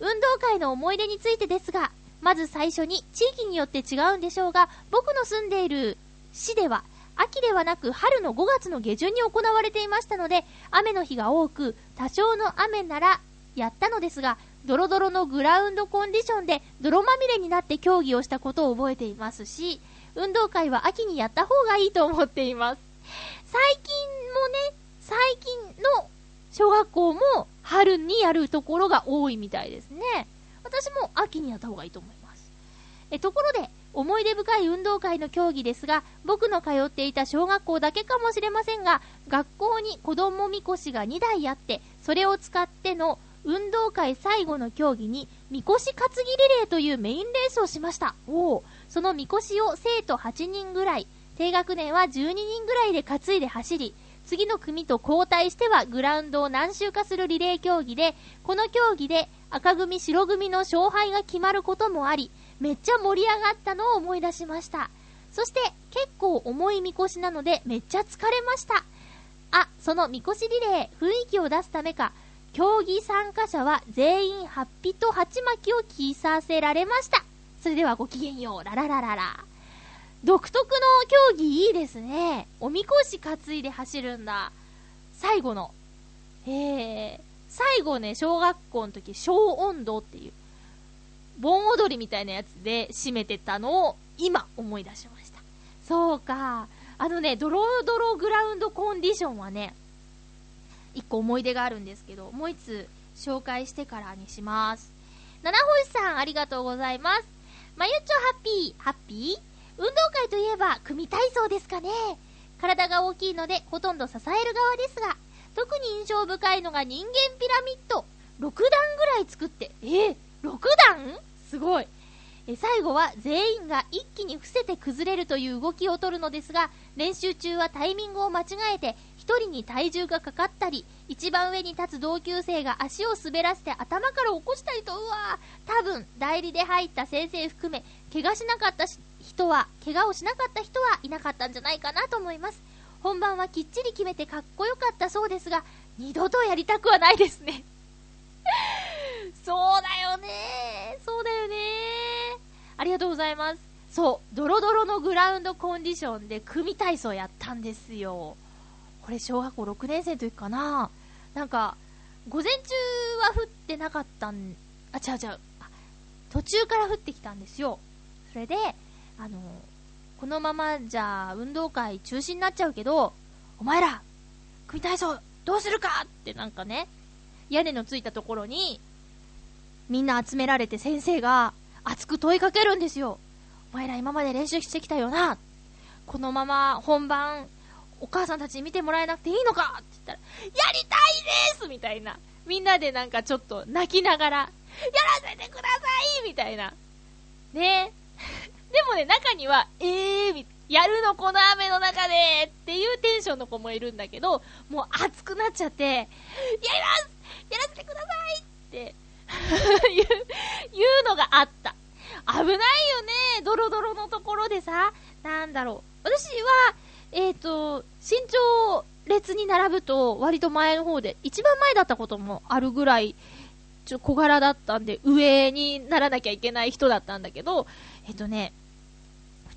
運動会の思い出についてですが、まず最初に地域によって違うんでしょうが、僕の住んでいる市では、秋ではなく春の5月の下旬に行われていましたので、雨の日が多く、多少の雨ならやったのですが、ドロドロのグラウンドコンディションで泥まみれになって競技をしたことを覚えていますし、運動会は秋にやった方がいいと思っています。最近もね、最近の小学校も春にやるところが多いみたいですね。私も秋にやった方がいいと思います。え、ところで、思い出深い運動会の競技ですが、僕の通っていた小学校だけかもしれませんが、学校に子供みこしが2台あって、それを使っての運動会最後の競技に、みこし担ぎリレーというメインレースをしました。おお、そのみこしを生徒8人ぐらい、低学年は12人ぐらいで担いで走り、次の組と交代してはグラウンドを何周かするリレー競技で、この競技で赤組白組の勝敗が決まることもあり、めっちゃ盛り上がったのを思い出しました。そして、結構重いみこしなのでめっちゃ疲れました。あ、そのみこしリレー、雰囲気を出すためか、競技参加者は全員ハッピと鉢巻きを着させられました。それではごきげんよう、ラララララ。独特の競技いいですね。おみこし担いで走るんだ。最後の。えー、最後ね、小学校の時、小音頭っていう、盆踊りみたいなやつで締めてたのを今思い出しました。そうか。あのね、ドロドログラウンドコンディションはね、一個思い出があるんですけど、もう一つ紹介してからにします。七星さん、ありがとうございます。まゆちょハッピー、ハッピー？運動会といえば、組体操ですかね。体が大きいので、ほとんど支える側ですが、特に印象深いのが人間ピラミッド。6段ぐらい作って、えー、6段？すごい。え最後は全員が一気に伏せて崩れるという動きを取るのですが、練習中はタイミングを間違えて、一人に体重がかかったり、一番上に立つ同級生が足を滑らせて頭から起こしたりと、うわ多分、代理で入った先生含め、怪我しなかったし人は、怪我をしなかった人はいなかったんじゃないかなと思います。本番はきっちり決めてかっこよかったそうですが、二度とやりたくはないですね。そうだよねそうだよねありがとうございます。そう、ドロドロのグラウンドコンディションで組体操やったんですよ。これ小学校6年生の時かななんか、午前中は降ってなかったん、あ、違う違う。途中から降ってきたんですよ。それで、あの、このままじゃ運動会中止になっちゃうけど、お前ら、組体操どうするか？ってなんかね、屋根のついたところに、みんな集められて先生が熱く問いかけるんですよ。お前ら今まで練習してきたよな？このまま本番、お母さんたちに見てもらえなくていいのか？って言ったら、やりたいですみたいな。みんなでなんかちょっと泣きながら、やらせてくださいみたいな。ねでもね、中には、えー、やるのこの雨の中でっていうテンションの子もいるんだけど、もう熱くなっちゃって、やりますやらせてくださいって 言う、言うのがあった。危ないよね、ドロドロのところでさ、なんだろう。私は、えっ、ー、と、身長列に並ぶと割と前の方で、一番前だったこともあるぐらい、ちょ、小柄だったんで、上にならなきゃいけない人だったんだけど、えっ、とね、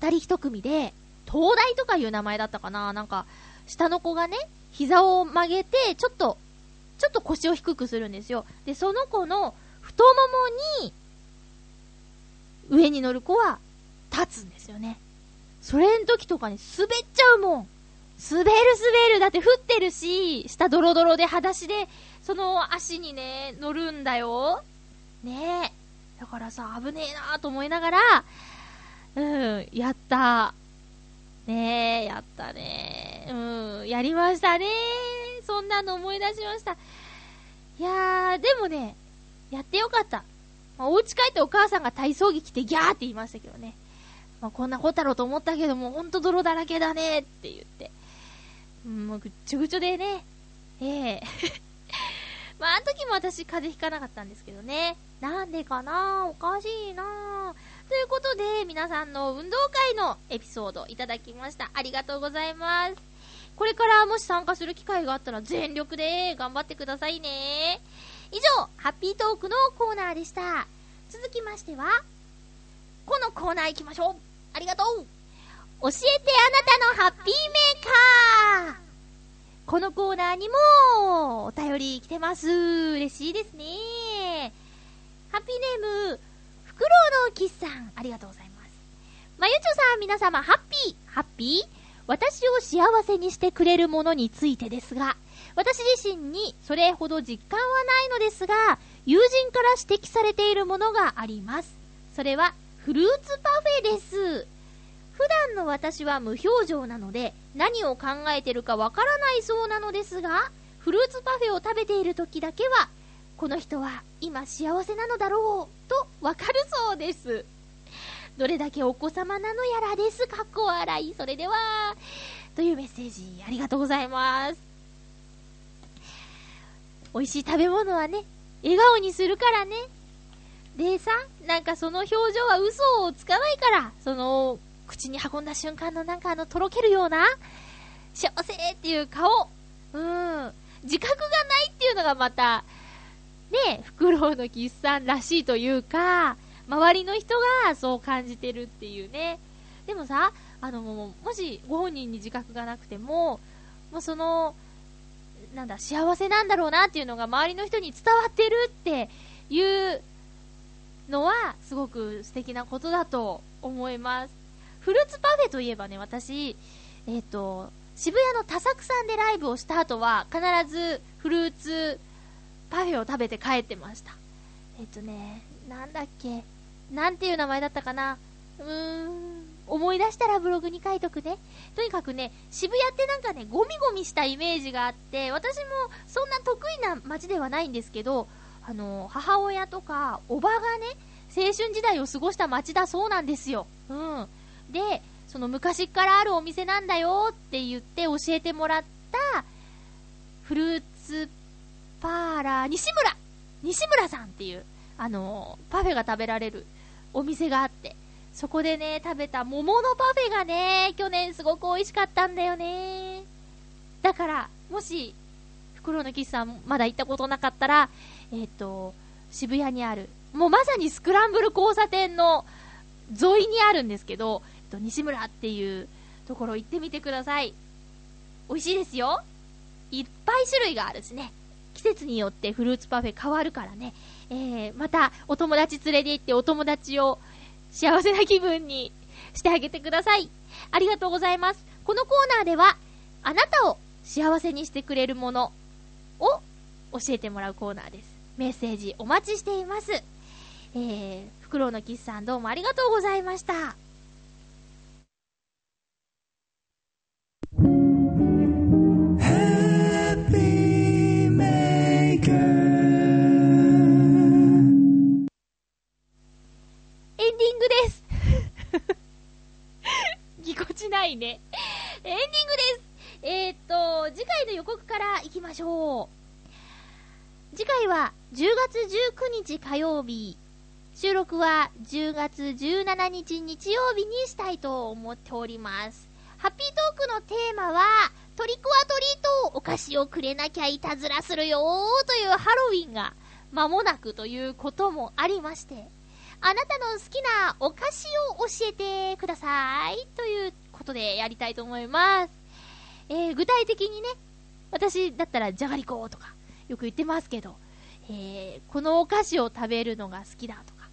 二人一組で、東大とかいう名前だったかななんか、下の子がね、膝を曲げて、ちょっと、ちょっと腰を低くするんですよ。で、その子の太ももに、上に乗る子は立つんですよね。それん時とかに滑っちゃうもん。滑る滑る。だって降ってるし、下ドロドロで裸足で、その足にね、乗るんだよ。ねえ。だからさ、危ねえなーと思いながら、うん、やった。ねえ、やったねうん、やりましたねそんなの思い出しました。いやー、でもね、やってよかった。まあ、お家帰ってお母さんが体操着着てギャーって言いましたけどね。まあ、こんなことだろうと思ったけども、ほんと泥だらけだねって言って。もうぐっちょぐちょでね。ええ まあ、あの時も私風邪ひかなかったんですけどね。なんでかな？おかしいなということで、皆さんの運動会のエピソードいただきました。ありがとうございます。これからもし参加する機会があったら全力で頑張ってくださいね。以上、ハッピートークのコーナーでした。続きましては、このコーナー行きましょう。ありがとう。教えてあなたのハッピーメーカー。このコーナーにもお便り来てます。嬉しいですね。ハッピーネーム、フクロウのキスさん、ありがとうございます。まゆちょさん、皆様、ハッピー、ハッピー？私を幸せにしてくれるものについてですが、私自身にそれほど実感はないのですが、友人から指摘されているものがあります。それは、フルーツパフェです。普段の私は無表情なので、何を考えてるかわからないそうなのですが、フルーツパフェを食べている時だけは、この人は今幸せなのだろう、とわかるそうです。どれだけお子様なのやらです。かっこ笑い。それでは、というメッセージありがとうございます。美味しい食べ物はね、笑顔にするからね。でさ、なんかその表情は嘘をつかないから、その、口に運んだ瞬間のなんかあの、とろけるような、幸せっていう顔。うん。自覚がないっていうのがまた、ね、フクロウのキスさんらしいというか、周りの人がそう感じてるっていうね。でもさ、あの、もしご本人に自覚がなくても、もうその、なんだ、幸せなんだろうなっていうのが周りの人に伝わってるっていうのは、すごく素敵なことだと思います。フルーツパフェといえばね、私、えっ、ー、と、渋谷の多作さんでライブをした後は、必ずフルーツパフェを食べて帰ってました。えっ、とね、なんだっけ、なんていう名前だったかな。うーん、思い出したらブログに書いとくね。とにかくね、渋谷ってなんかね、ゴミゴミしたイメージがあって、私もそんな得意な街ではないんですけど、あの、母親とか、おばがね、青春時代を過ごした街だそうなんですよ。うん。で、その昔からあるお店なんだよって言って教えてもらった、フルーツパーラー、西村西村さんっていう、あの、パフェが食べられるお店があって、そこでね、食べた桃のパフェがね、去年すごく美味しかったんだよね。だから、もし、袋のキスさんまだ行ったことなかったら、えっ、ー、と、渋谷にある、もうまさにスクランブル交差点の沿いにあるんですけど、えっと、西村っていうところ行ってみてください。美味しいですよ。いっぱい種類があるしね。季節によってフルーツパフェ変わるからね。えー、またお友達連れて行ってお友達を幸せな気分にしてあげてください。ありがとうございます。このコーナーでは、あなたを幸せにしてくれるものを教えてもらうコーナーです。メッセージお待ちしています。えー、フクロウのキスさんどうもありがとうございました。ね。エンディングです。えー、っと、次回の予告から行きましょう。次回は10月19日火曜日。収録は10月17日日曜日にしたいと思っております。ハッピートークのテーマは、トリックアトリートお菓子をくれなきゃいたずらするよーというハロウィンが間もなくということもありまして、あなたの好きなお菓子を教えてください。ということでやりたいと思います。えー、具体的にね、私だったらじゃがりことかよく言ってますけど、えー、このお菓子を食べるのが好きだとか、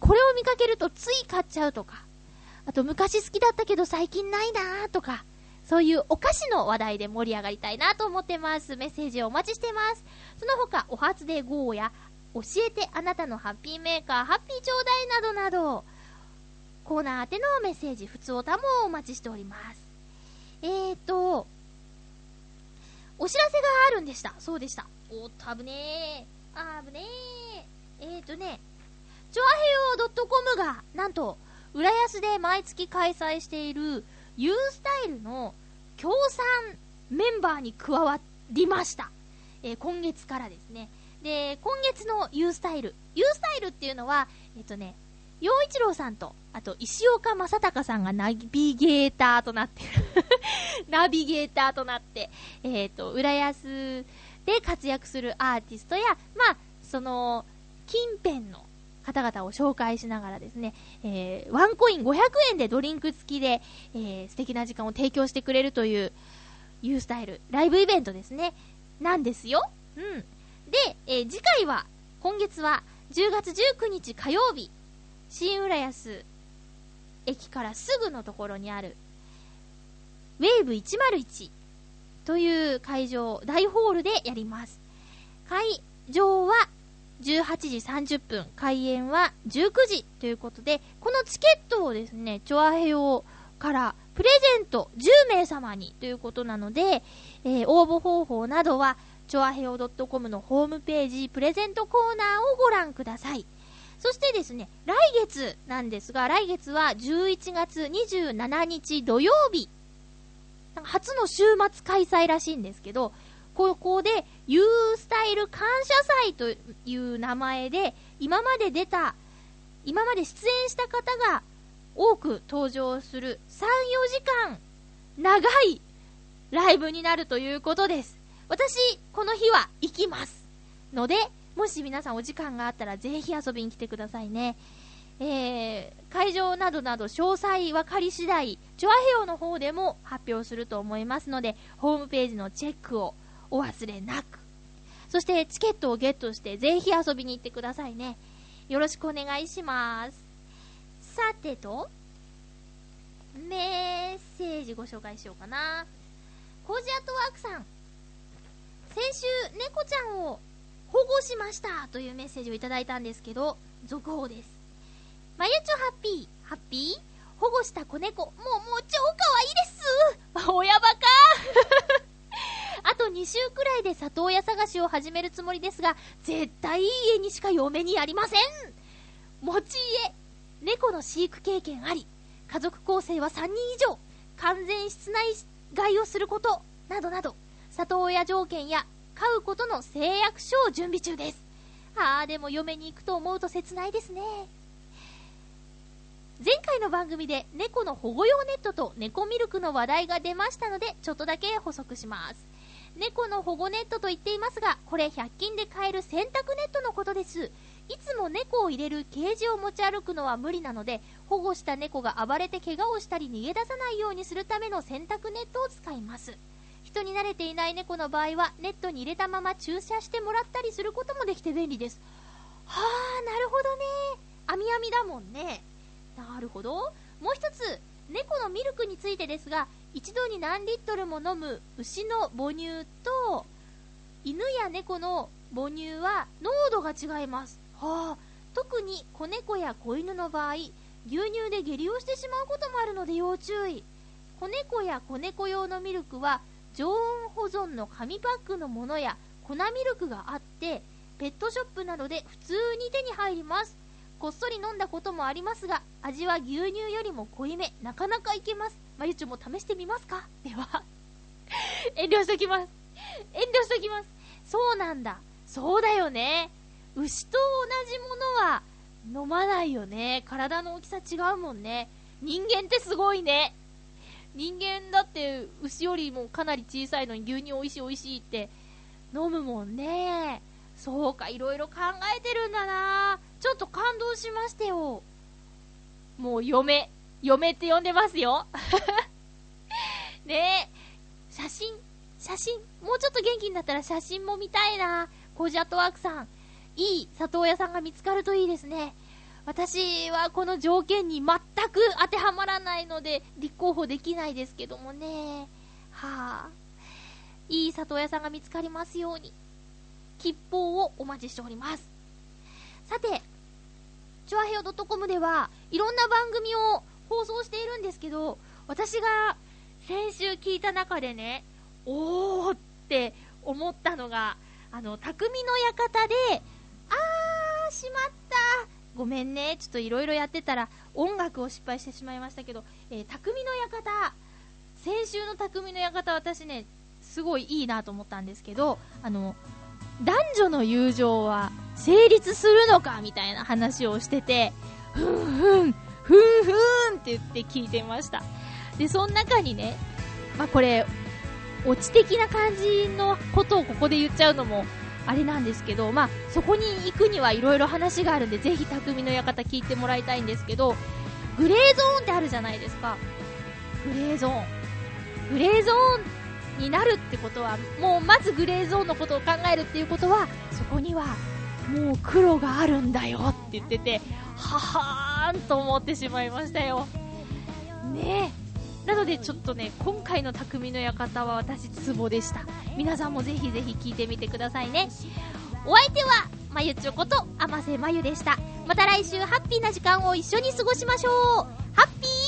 これを見かけるとつい買っちゃうとか、あと昔好きだったけど最近ないなとか、そういうお菓子の話題で盛り上がりたいなと思ってます。メッセージをお待ちしてます。その他、お初で GO や教えてあなたのハッピーメーカー、ハッピーちょうだいなどなど、コーナー宛てのメッセージ、普通おたもお待ちしております。えーと、お知らせがあるんでした。そうでした。おっと、危ねー。あぶねー。えーとね、チョアヘヨ .com が、なんと、浦安で毎月開催している U スタイルの協賛メンバーに加わりました。えー今月からですね。で、今月の U スタイル。U スタイルっていうのは、えっとね、陽一郎さんと、あと石岡正隆さんがナビゲーターとなってる。ナビゲーターとなって、えっ、と、浦安で活躍するアーティストや、まあ、その、近辺の方々を紹介しながらですね、えーワンコイン500円でドリンク付きで、えー素敵な時間を提供してくれるという U スタイル、ライブイベントですね。なんですよ。うん。で、えー次回は、今月は10月19日火曜日、新浦安駅からすぐのところにある、ウェーブ101という会場、大ホールでやります。会場は18時30分、開演は19時ということで、このチケットをですね、チョアヘヨからプレゼント10名様にということなので、えー応募方法などは、チョアヘヨ .com のホームページプレゼントコーナーをご覧ください。そしてですね、来月なんですが、来月は11月27日土曜日、初の週末開催らしいんですけど、ここで U スタイル感謝祭という名前で、今まで出た、今まで出演した方が多く登場する3、4時間長いライブになるということです。私、この日は行きます。ので、もし皆さんお時間があったらぜひ遊びに来てくださいね。えー、会場などなど詳細分かり次第、チョアヘオの方でも発表すると思いますので、ホームページのチェックをお忘れなく。そしてチケットをゲットしてぜひ遊びに行ってくださいね。よろしくお願いします。さてと、メッセージご紹介しようかな。コージアットワークさん。先週、猫ちゃんを保護しましたというメッセージをいただいたんですけど、続報です。まゆちょハッピー、ハッピー保護した子猫、もう、もう超可愛いです。親バカ。あと2週くらいで里親探しを始めるつもりですが、絶対いい家にしか嫁にありません。持ち家、猫の飼育経験あり、家族構成は3人以上、完全室内飼いをすること、などなど、里親条件や飼うことの誓約書を準備中です。あー、でも嫁に行くと思うと切ないですね。前回の番組で猫の保護用ネットと猫ミルクの話題が出ましたので、ちょっとだけ補足します。猫の保護ネットと言っていますが、これ100均で買える洗濯ネットのことです。いつも猫を入れるケージを持ち歩くのは無理なので、保護した猫が暴れて怪我をしたり逃げ出さないようにするための洗濯ネットを使います。人に慣れていない猫の場合は、ネットに入れたまま注射してもらったりすることもできて便利です。はあ、なるほどね。網網だもんね。なるほど。もう一つ、猫のミルクについてですが、一度に何リットルも飲む牛の母乳と、犬や猫の母乳は濃度が違います。はあ、特に子猫や子犬の場合、牛乳で下痢をしてしまうこともあるので要注意。子猫や子猫用のミルクは常温保存の紙パックのものや粉ミルクがあって、ペットショップなどで普通に手に入ります。こっそり飲んだこともありますが、味は牛乳よりも濃いめ、なかなかいけます。まゆちょも試してみますか？では、遠慮しときます。遠慮しときます。そうなんだ。そうだよね。牛と同じものは飲まないよね。体の大きさ違うもんね。人間ってすごいね。人間だって牛よりもかなり小さいのに牛乳おいしいおいしいって飲むもんね。そうか、いろいろ考えてるんだなちょっと感動しましたよ。もう嫁、嫁って呼んでますよ。ねえ、写真、写真、もうちょっと元気になったら写真も見たいなコジアットワークさん。いい里親さんが見つかるといいですね。私はこの条件に全く当てはまらないので、立候補できないですけどもね。はあ。いい里親さんが見つかりますように。吉報をお待ちしております。さて、チョアヘオ .com ではいろんな番組を放送しているんですけど、私が先週聞いた中でね、おーって思ったのが、あの、匠の館で、あー、しまった。ごめんね。ちょっといろいろやってたら音楽を失敗してしまいましたけど、えー、匠の館。先週の匠の館私ね、すごいいいなと思ったんですけど、あの、男女の友情は成立するのかみたいな話をしてて、ふんふん、ふんふんって言って聞いてました。で、その中にね、まあ、これ、オチ的な感じのことをここで言っちゃうのも、あれなんですけど、まあ、そこに行くにはいろいろ話があるんで、ぜひ匠の館聞いてもらいたいんですけど、グレーゾーンってあるじゃないですか。グレーゾーン。グレーゾーンになるってことは、もうまずグレーゾーンのことを考えるっていうことは、そこには、もう黒があるんだよって言ってて、ははーんと思ってしまいましたよ。ねえ。なのでちょっとね、今回の匠の館は私ツボでした。皆さんもぜひぜひ聞いてみてくださいね。お相手は、まゆちょこと、あませまゆでした。また来週ハッピーな時間を一緒に過ごしましょう。ハッピー